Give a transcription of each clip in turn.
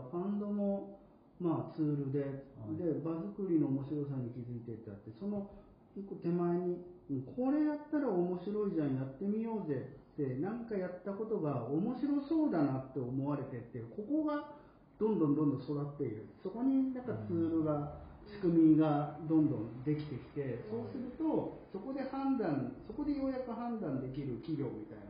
聞いてたらファンドもまあツールで、はい。で場作りの面白さに気づいてってあってその一個手前にうんこれやったら面白いじゃんやってみようぜってなんかやったことが面白そうだなって思われてってここがどんどんどんどん育っている。そこになんかツールが、仕組みがどんどんできてきてそうするとそこで判断そこでようやく判断できる企業みたいな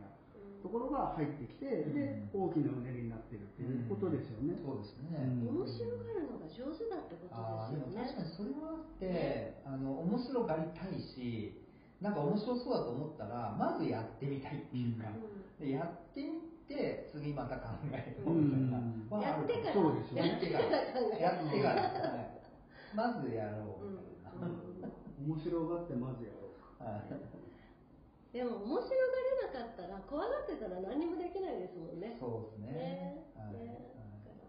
ところが入ってきて、で大きなうねりになってるっていうことですよね。そうですね、うん。面白がるのが上手だってことですよね。確かにそれもあって、あの面白がりたいしなんか面白そうだと思ったらまずやってみたいっていうか、でやってみて次また考えようみたいな、うん。はあるやってから。そうですよねやってからやってから、はいまずやろうみた面白がってまずやろう。はいでも面白がれなかったら怖がってたら何にもできないですもんね。そうですね。はい。ね。だから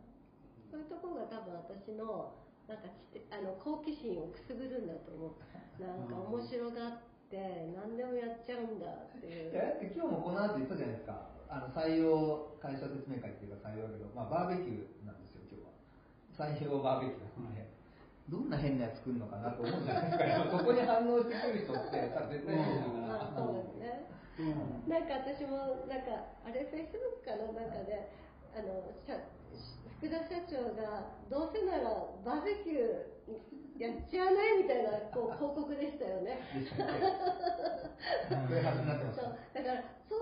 そういうところが多分私のなんかちあの好奇心をくすぐるんだと思う。なんか面白がって何でもやっちゃうんだっていう。いや今日もこの後言ったじゃないですか。あの採用会社説明会っていうか採用だけど、まあ、バーベキューなんですよ今日は。採用バーベキューなんで、どんな変なやつ作るのかなと思うじゃないですかそこに反応してくる人ってさ絶対いるから、まあそうですねうん。なんか私もなんかあれフェイスブックかななんかであの社福田社長がどうせならバーベキューやっちゃわないみたいなこう広告でしたよね。そう。だからそう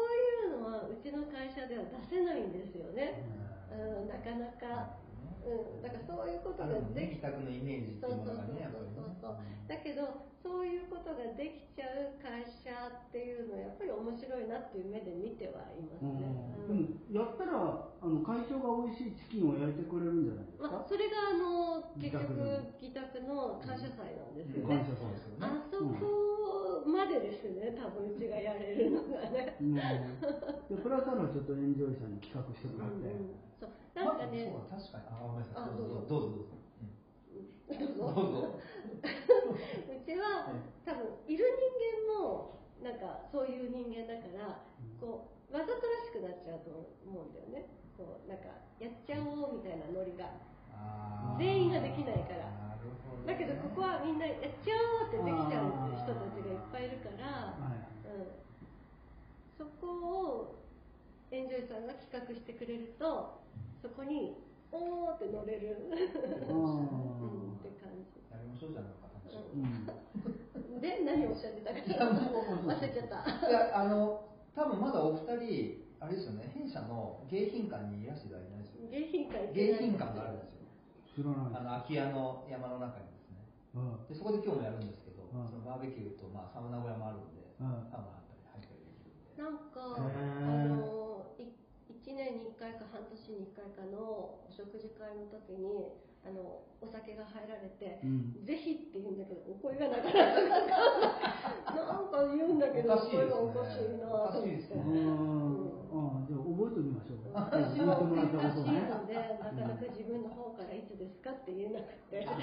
いうのはうちの会社では出せないんですよね。うん、なかなか、うん、だからそういうことができ企画のイメージっていうものがねやっぱりねそうそうそうだけどそういうことができちゃう会社っていうのはやっぱり面白いなっていう目で見てはいますね。でもやったらあの会長が美味しいチキンを焼いてくれるんじゃないですまあか。、それがあの結局自自宅の感謝祭なんですよね。感謝祭ですよね。あそこまでですね、多分うちがやれるのがね。うん。でプラスアルファちょっとエンジョイさんに企画してもらって。うんそう。なんかね、まあそうだ確かに。あごめんなさい。あどうぞどうぞ。どうぞ。どうぞ。どうぞ。うちは多分いる人間もなんかそういう人間だからこうわざとらしくなっちゃうと思うんだよね。こうなんかやっちゃおうみたいなノリが全員ができないから。だけどここはみんなやっちゃおうってできちゃう人たちがいっぱいいるから、はい。うん、そこをエンジョイさんが企画してくれるとそこにおーって乗れる、うん、って感じ。で何をおっしゃってたか。忘れちゃった。いやあの多分まだお二人あれですよね。弊社の迎賓館にいらしていただいてないですよ迎賓館があるんですよ知らない。あの空き家の山の中にですね。うん。でそこで今日もやるんですけど、うん。そのバーベキューと、まあ、サウナ小屋もあるんで、うん。サウナあったり入ったりできる。んでなんかあのい1年に1回か半年に1回かのお食事会の時にあのお酒が入られて、うん。ぜひって言うんだけどお声がなかなかなんか言うんだけどね。お声がおかしいなと思って。おかしいですね。ああじゃあ覚えておきましょう。私言ってもらもおかしい。のでなかなか自分の方からいつかって言えなくてあ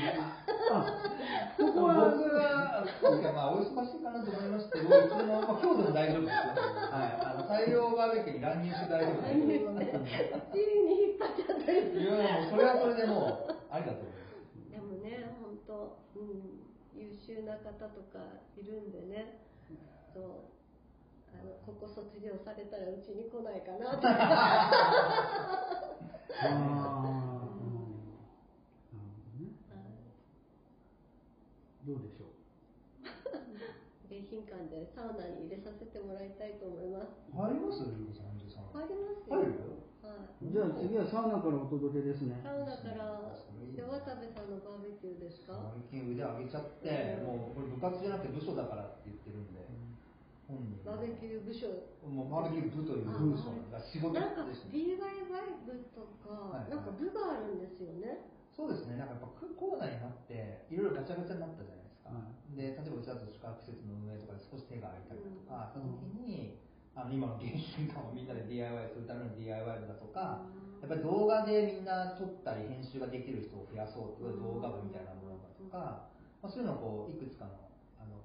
ここは僕は、今回まあお忙しいかなと思いましたけど、いつも、まあ、今日でも大丈夫ですよ。はい、あの採用バーベキューに乱入して大丈夫何でですねうちに引っ張っちゃったりすす。いるや、もうそれはそれでもう、ありだと思います。でもね、本当、うん、優秀な方とかいるんでね、そう、あのここ卒業されたらうちに来ないかなって。あ。ああ。うんなるほどね。どうでしょう？迎賓館でサウナに入れさせてもらいたいと思います。入ります？リコさん、さん。入ります入よ。るはい。じゃあ次はサウナからお届けですね。サウナから、で渡部さんのバーベキューですか？最近腕上げちゃって、もうこれ部活じゃなくて部署だからって言ってるんで、バーベキュー部署。もうバーベキュー部というあ部署が仕事なんかですね。DIY 部とか、はいなんか部があるんですよね。そうですね、なんかやっぱコロナになって、いろいろガチャガチャになったじゃないですか。はで、例えばうちだと宿泊施設の運営とかで少し手が空いたりだとか、した時に、あの今の現金感をみんなで DIY するための DIY 部だとか、やっぱり動画でみんな撮ったり編集ができる人を増やそうという動画部みたいなものだとか、まあ、そういうのをこういくつかのあの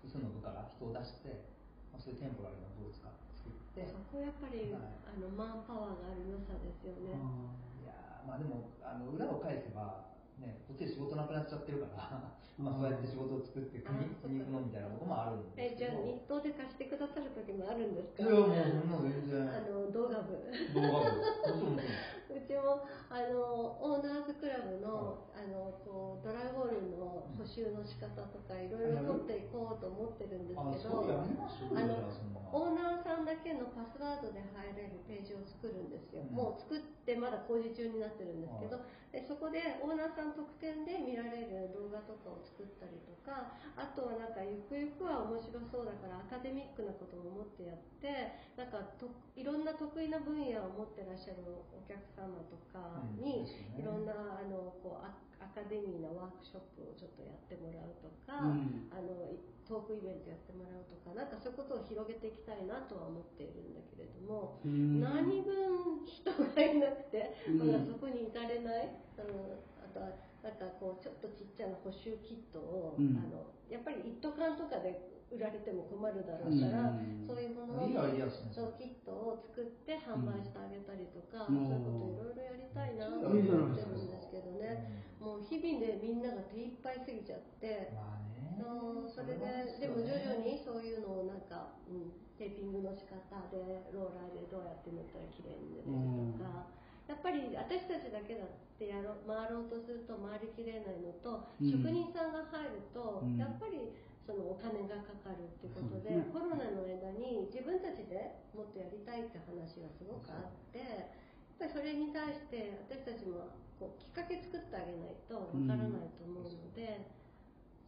複数の部から人を出して、まあ、そういうテンポラリーな部を使って作ってそこやっぱり、はい。あのマンパワーがある良さですよね。まあでもあの裏を返せば、ね、こっちで仕事なくなっちゃってるから、まあ、そうやって仕事を作って国あそっか国行くのみたいなとこもあるんでえじゃあすけど日当で貸してくださる時もあるんですか？いやもうもう全然。あの動画部。動画部。もちろんもちろんうちもあのオーナーズクラブの,、あのこうドライボールの補修の仕方とかいろいろ取っていこうと思ってるんですあけどあのオーナーさんだけのパスワードで入れるページを作るんですよ、うん。もう作ってまだ工事中になってるんですけど、はでそこでオーナーさん特典で見られる動画とかを作ったりとかあとはなんかゆくゆくは面白そうだからアカデミックなことも思ってやってなんかといろんな得意な分野を持ってらっしゃるお客様とかに、いろんなあのこうアアカデミーなワークショップをちょっとやってもらうとか、うん。あのいトークイベントやってもらうとかなんかそういうことを広げていきたいなとは思っているんだけれども、うん。何分人がいなくて、うん。まだそこに至れない、うん、あとはなんかこうちょっとちっちゃな補修キットを、うん。あのやっぱり一斗缶とかで売られても困るだろうから、うん。そういうものをいいアイデアですね。そうキットを作って販売してあげたりとか、うん。そういうこといろいろやりたいなと思いいってるんですけどね、もう日々でみんなが手一杯すぎちゃって。まあね。そうそれででも徐々にそういうのをなんか、うん、テーピングの仕方でローラーでどうやって塗ったら綺麗に塗れるとか、やっぱり私たちだけだってやろう回ろうとすると回りきれないのと、うん。職人さんが入ると、うん。やっぱりそのお金がかかるってことでね。コロナの間に自分たちでもっとやりたいって話がすごくあってやっぱりそれに対して私たちもこうきっかけ作ってあげないとわからないと思うので。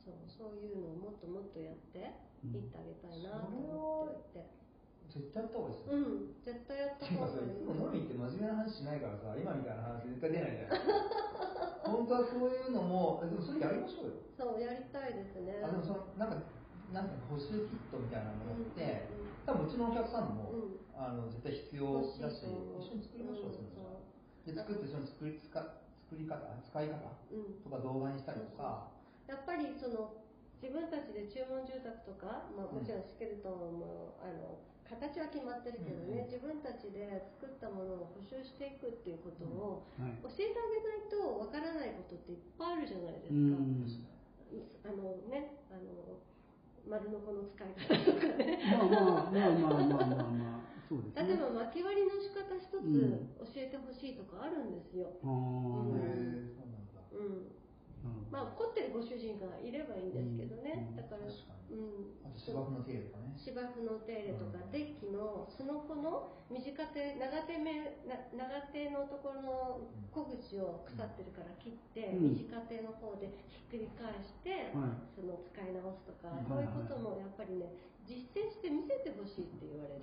そうそういうのをもっともっとやっていってあげたいなと絶対やった方がいいですよ、うん、絶対やった方がいい。さいつも飲み行って真面目な話しないからさ今みたいな話絶対出ないじゃない 本当はそういうのもえでもそれやりましょうよ。そうやりたいですね。あでもそのなんかなんか補修キットみたいなものって、うん多分うちのお客さんも、うん。あの絶対必要だしと思う。一緒に作りましょう、うんそれで作ってその作りつか作り方使い方うん。とか動画にしたりとか、やっぱりその自分たちで注文住宅とか、まあ、もちろんスケルトンもあの形は決まってるけどね、うん自分たちで作ったものを補修していくっていうことをはい。教えてあげないとわからないことっていっぱいあるじゃないですか。うんあのね、あの丸のこの使い方とかね。まあまあまあまあまあまあまあそうですね。例えば巻き割りの仕方一つうん。教えてほしいとかあるんですよ。あうん。ーへえそうなんだ。うん。なるほどまあ凝ってるご主人がいればいいんです芝生の手入れとかね。芝生の手入れとか、うんデッキのその子の短手長手目な長手のところの小口を腐ってるから切って、うん。短手の方でひっくり返して、はい。その使い直すとか、うんそういうこともやっぱりね実践して見せてほしいって言われる。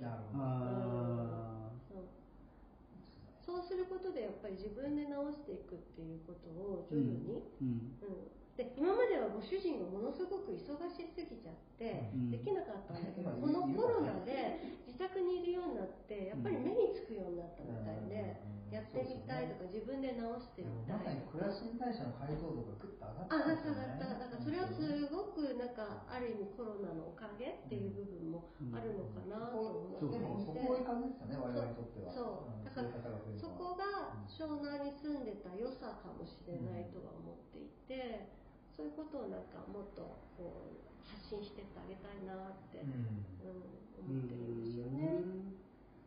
そう。することでやっぱり自分で直していくっていうことを徐々に、ーうん。うんで今まではご主人がものすごく忙しすぎちゃって、うん。できなかったんだけど、うん。このコロナで自宅にいるようになってやっぱり目につくようになったみたいで、うん。やってみたいとか、自分で直してみたい。まさに暮らしに対しての解像度がぐっと上がったあ、んだっただった。だからそれはすごくなんかある意味コロナのおかげっていう部分もあるのかなと思ってでもそこいい感じですよね我々にとっては。そう。だからんそこが湘南に住んでた良さかもしれないとは思っていて、そういうことをなんかもっとこう発信してってあげたいなって、うん思ってるんですよね。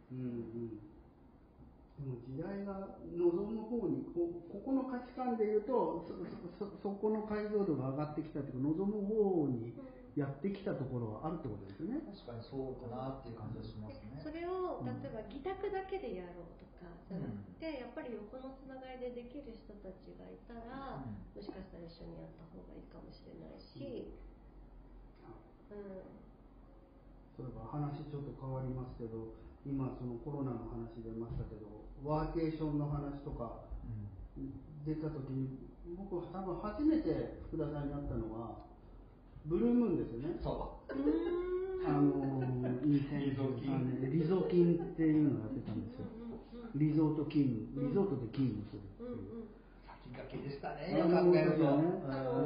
うんうんでも時代が望む方にこここの価値観でいうとそそそそこの解像度が上がってきたというか望む方にやってきたところはあるってことですよね。確かにそうかなっていう感じはしますね。それを例えば自宅だけでやろうとかじゃなくて、やっぱり横のつながりでできる人たちがいたら、うん。もしかしたら一緒にやった方がいいかもしれないし、うん。そういえば話ちょっと変わりますけど今そのコロナの話出ましたけどワーケーションの話とか出た時に僕は多分初めて福田さんに会ったのはブルームですよね。そう。あの2013年リゾ金っていうのをやってたんですよ。リゾート勤務、リゾートで勤務するってう。んいう。うん。先駆けでしたねあの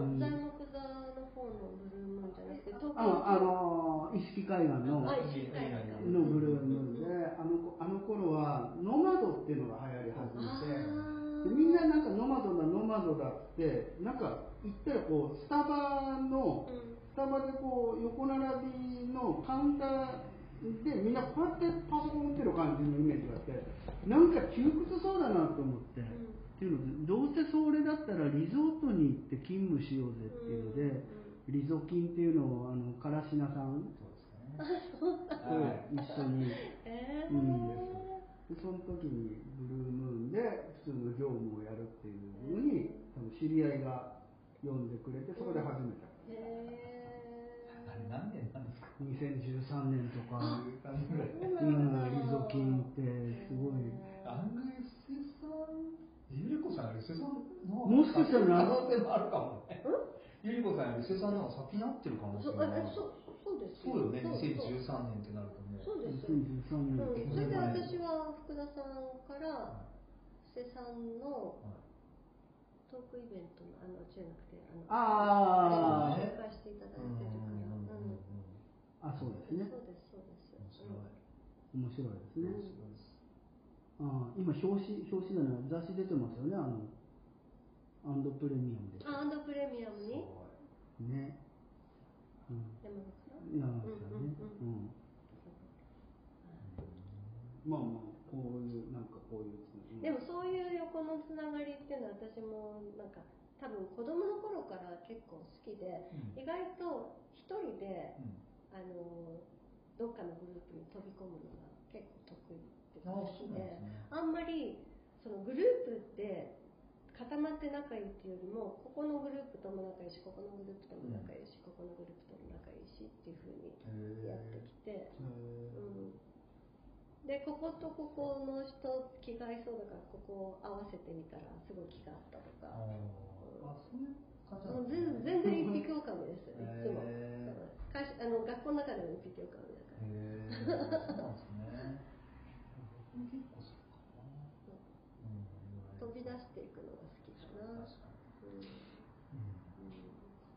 うん。材木座の方のブルームーンじゃなくて東京ああの意識海岸ののブルームーンであのあの頃はノマドっていうのが流行り始めてでみんななんかノマドだノマドだってなんか言ったらこうスタバのスタバでこう横並びのカウンターでみんなこうやってパソコン打ってる感じのイメージがあってなんか窮屈そうだなと思って、っていうのでどうせそれだったらリゾートに行って勤務しようぜっていうので、リゾ金っていうのをあのからしなさんそう。ですかね。と一緒に、えー。うん、でその時にブルームーンで普通の業務をやるっていうのに多分知り合いが呼んでくれてそこで始めた、へあれ何年なんですか？2013年とか、13年ぐらい。うん、リゾ金ってすごい。案外布施さん、ゆり子さんより布施さんのもしかしたら可能性もあるかもね。ゆり子さんより布施さんの方が先になってる可能性もある。あそうそうですそうよね。そう2013年ってなるとね。そうです2013うん、年それで私は福田さんから布施さんのトークイベントのあのじゃなくてあのああ紹介していただいてるから、うん。あそうですねそうです。そうです面白い。面白いです。ね面白いです。あ今表紙表紙じゃない雑誌出てますよねあのアンドプレミアムで。あアンドプレミアムに？ね、うん、山口さん山口さんねううん。まあまあこういうなんかこういう、うんでもそういう横のつながりっていうのは私もなんか多分子供の頃から結構好きで、うん。意外と一人でうん。あのどっかのグループに飛び込むのが結構得意ってあ感じでね。あんまりそのグループって固まって仲いいっていうよりもここのグループとも仲いいしここのグループとも仲いいし、ここのグループとも仲いいしっていうふうにやってきて、うん、でこことここの人気が合いそうだからここを合わせてみたらすごい気があったとか、ああ、そういう感じなもうんですね。全全然一匹狼です。よいつも、会社あの学校の中でも一匹狼だから、へえ、そうなんですね そうかな。うん飛び出していくのが好きかな、確かうん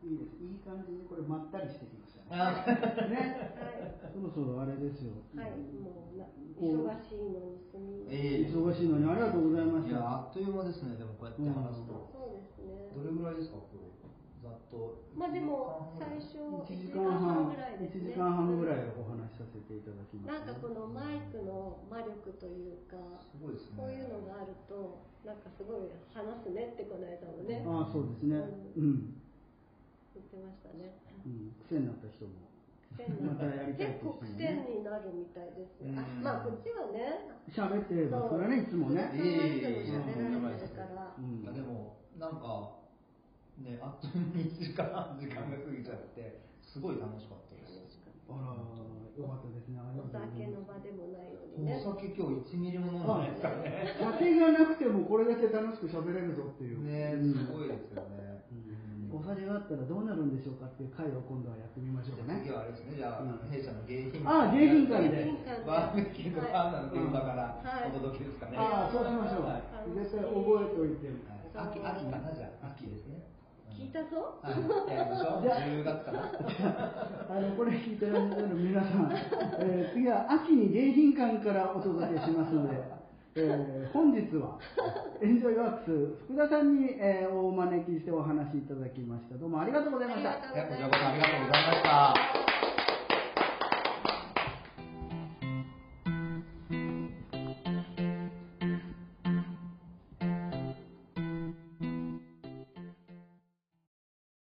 に。いいです。いい感じにこれまったりしてきましたね。あね。はそろそろあれですよ。い、はい、もう忙しいのにすみません、ええ。忙しいのにありがとうございましいや、たあっという間ですね、でもこうやって話すと。そうですね。どれぐらいですか、今日。ざっと。まあでも最初1 1時時間半ぐらいです1ね時間半ぐらいお話しさせていただきましたなんかこのマイクの魔力というかすごいですね。こういうのがあるとなんかすごい話すねってこの間もね。ああそうですね。うん、言ってましたね。うん、癖になった人も。癖になまたやりたい結構癖になるみたいですよ。あうん。まあこっちはね。喋ってますからねいつもね。いつも喋られてるから。うん。いやでもなんかねあっという間に1時間半時間が過ぎちゃってすごい楽しかったです。あらよかったですね。お酒の場でもないのにね。お酒今日1ミリも飲んでないですからね酒がなくてもこれだけ楽しく喋れるぞっていう。ねうん。すごいですよねお酒があったらどうなるんでしょうかっていう回を今度はやってみましょうね。次はあれですね。じゃあうん。弊社の迎賓ああ迎賓館で。バーベキューとバーナーの現場からはいお届けですかね。ああそうしましょう、はい。絶対覚えておいてはい秋秋かなじゃあ秋ですね。聞いたぞ。はい。やりましょうじゃあ10月かな。あのこれ聞いてらっしゃる皆さん、えー次は秋に迎賓館からお届けしますので、えー 本日はエンジョイワークス福田さんに、えーお招きしてお話しいただきました。どうもありがとうございました。ありがとうございますいやこちらこそありがとうございました